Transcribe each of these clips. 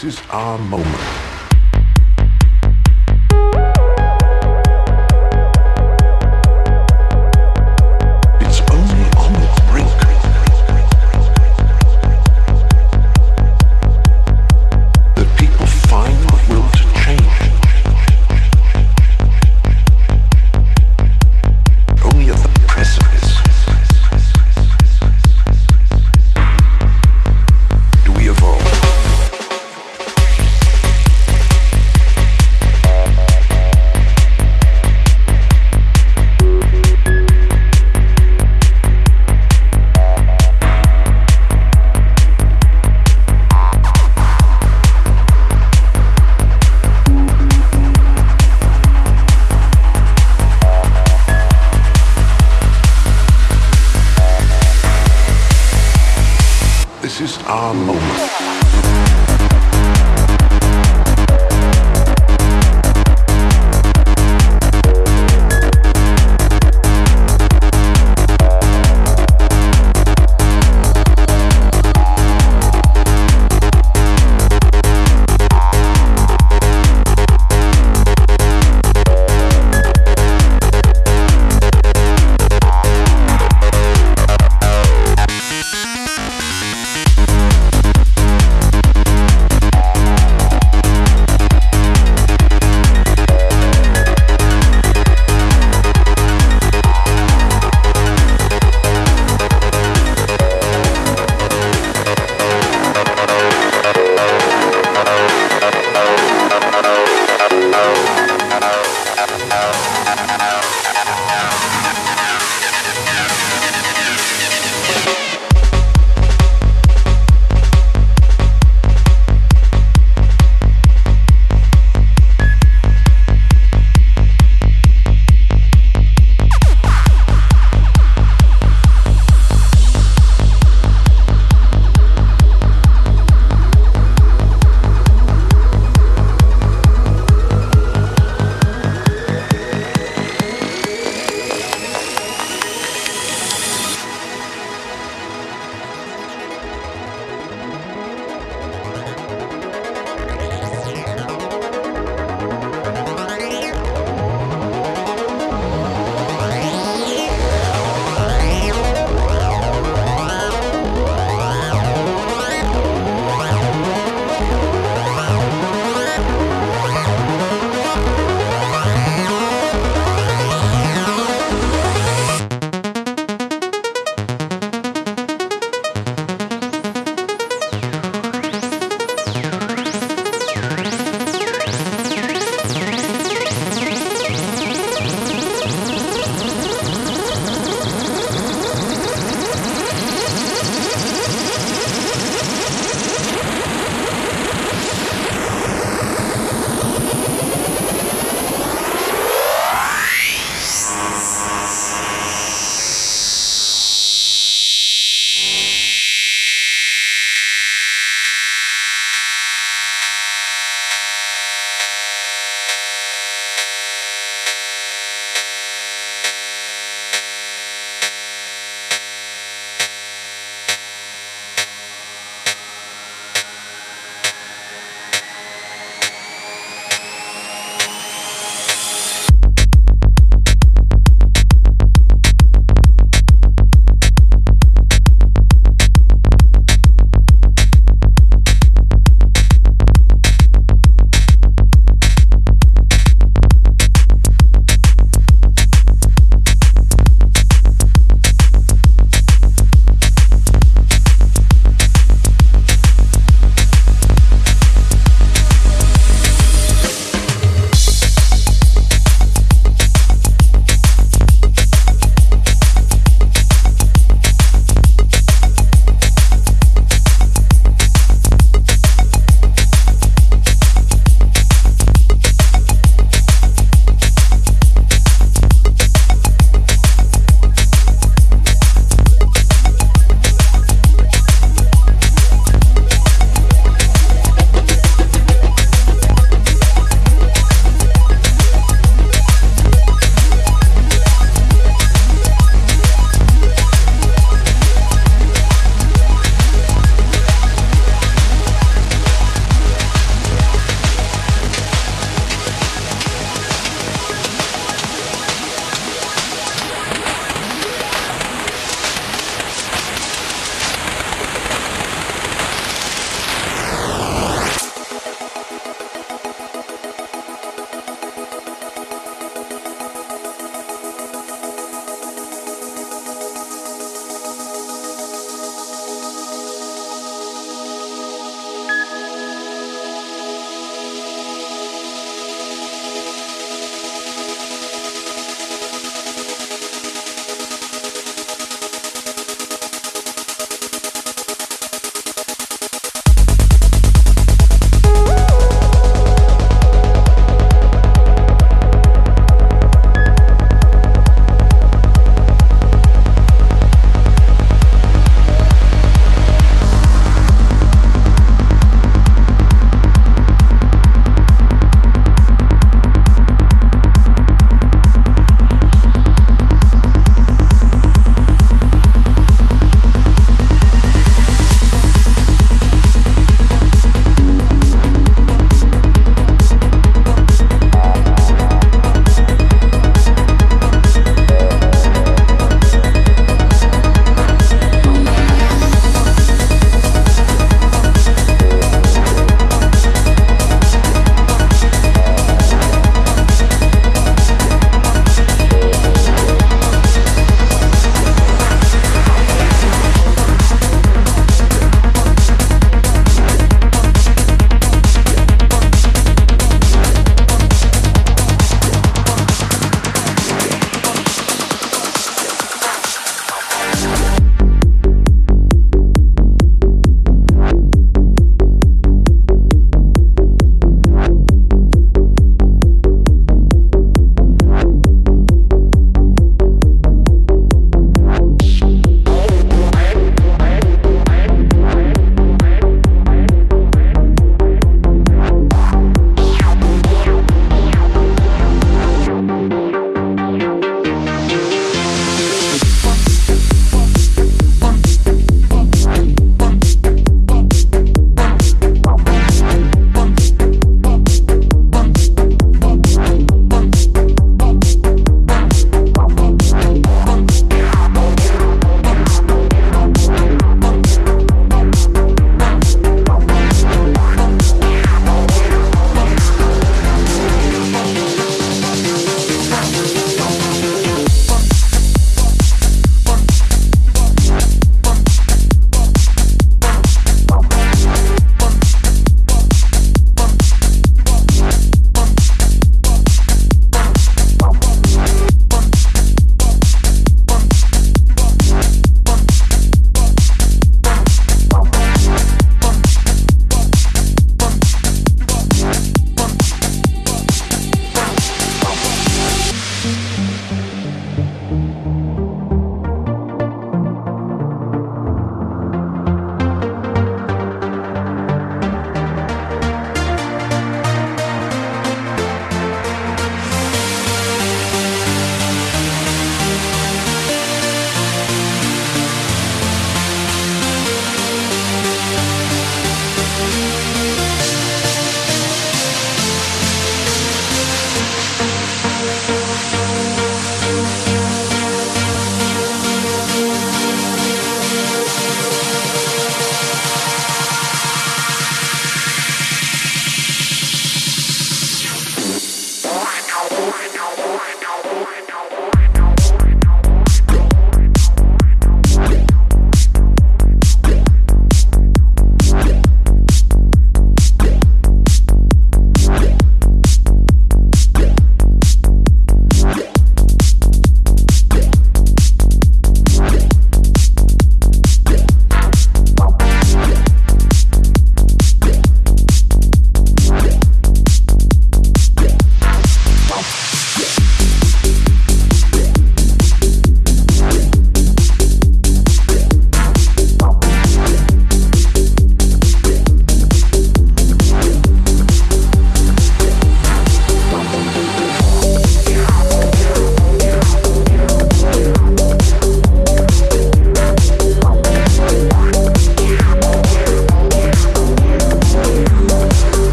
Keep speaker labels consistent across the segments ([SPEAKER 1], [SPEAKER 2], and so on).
[SPEAKER 1] This is our moment.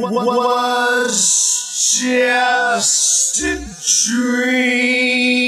[SPEAKER 2] Was just a dream.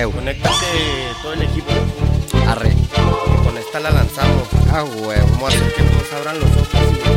[SPEAKER 3] Eu.
[SPEAKER 4] Conéctate todo el equipo.
[SPEAKER 3] Arre.
[SPEAKER 4] Y con esta la lanzamos.
[SPEAKER 3] Ah, huevo.
[SPEAKER 4] Vamos a hacer que todos abran los ojos y